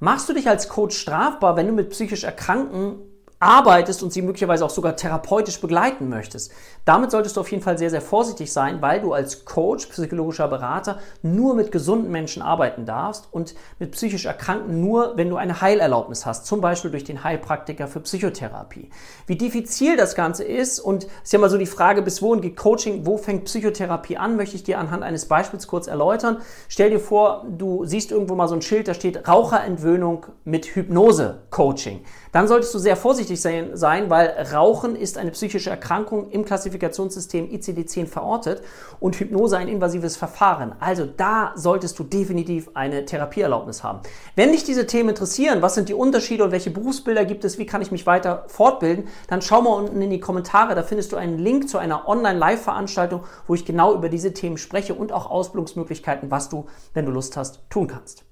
Machst du dich als Coach strafbar, wenn du mit psychisch Erkrankten arbeitest und sie möglicherweise auch sogar therapeutisch begleiten möchtest. Damit solltest du auf jeden Fall sehr, sehr vorsichtig sein, weil du als Coach, psychologischer Berater nur mit gesunden Menschen arbeiten darfst und mit psychisch Erkrankten nur, wenn du eine Heilerlaubnis hast, zum Beispiel durch den Heilpraktiker für Psychotherapie. Wie diffizil das Ganze ist und ist ja mal so die Frage, bis wohin geht Coaching, wo fängt Psychotherapie an, möchte ich dir anhand eines Beispiels kurz erläutern. Stell dir vor, du siehst irgendwo mal so ein Schild, da steht Raucherentwöhnung mit Hypnose-Coaching. Dann solltest du sehr vorsichtig sein, weil Rauchen ist eine psychische Erkrankung im Klassifikationssystem ICD-10 verortet und Hypnose ein invasives Verfahren. Also da solltest du definitiv eine Therapieerlaubnis haben. Wenn dich diese Themen interessieren, was sind die Unterschiede und welche Berufsbilder gibt es, wie kann ich mich weiter fortbilden, dann schau mal unten in die Kommentare, da findest du einen Link zu einer Online-Live-Veranstaltung, wo ich genau über diese Themen spreche und auch Ausbildungsmöglichkeiten, was du, wenn du Lust hast, tun kannst.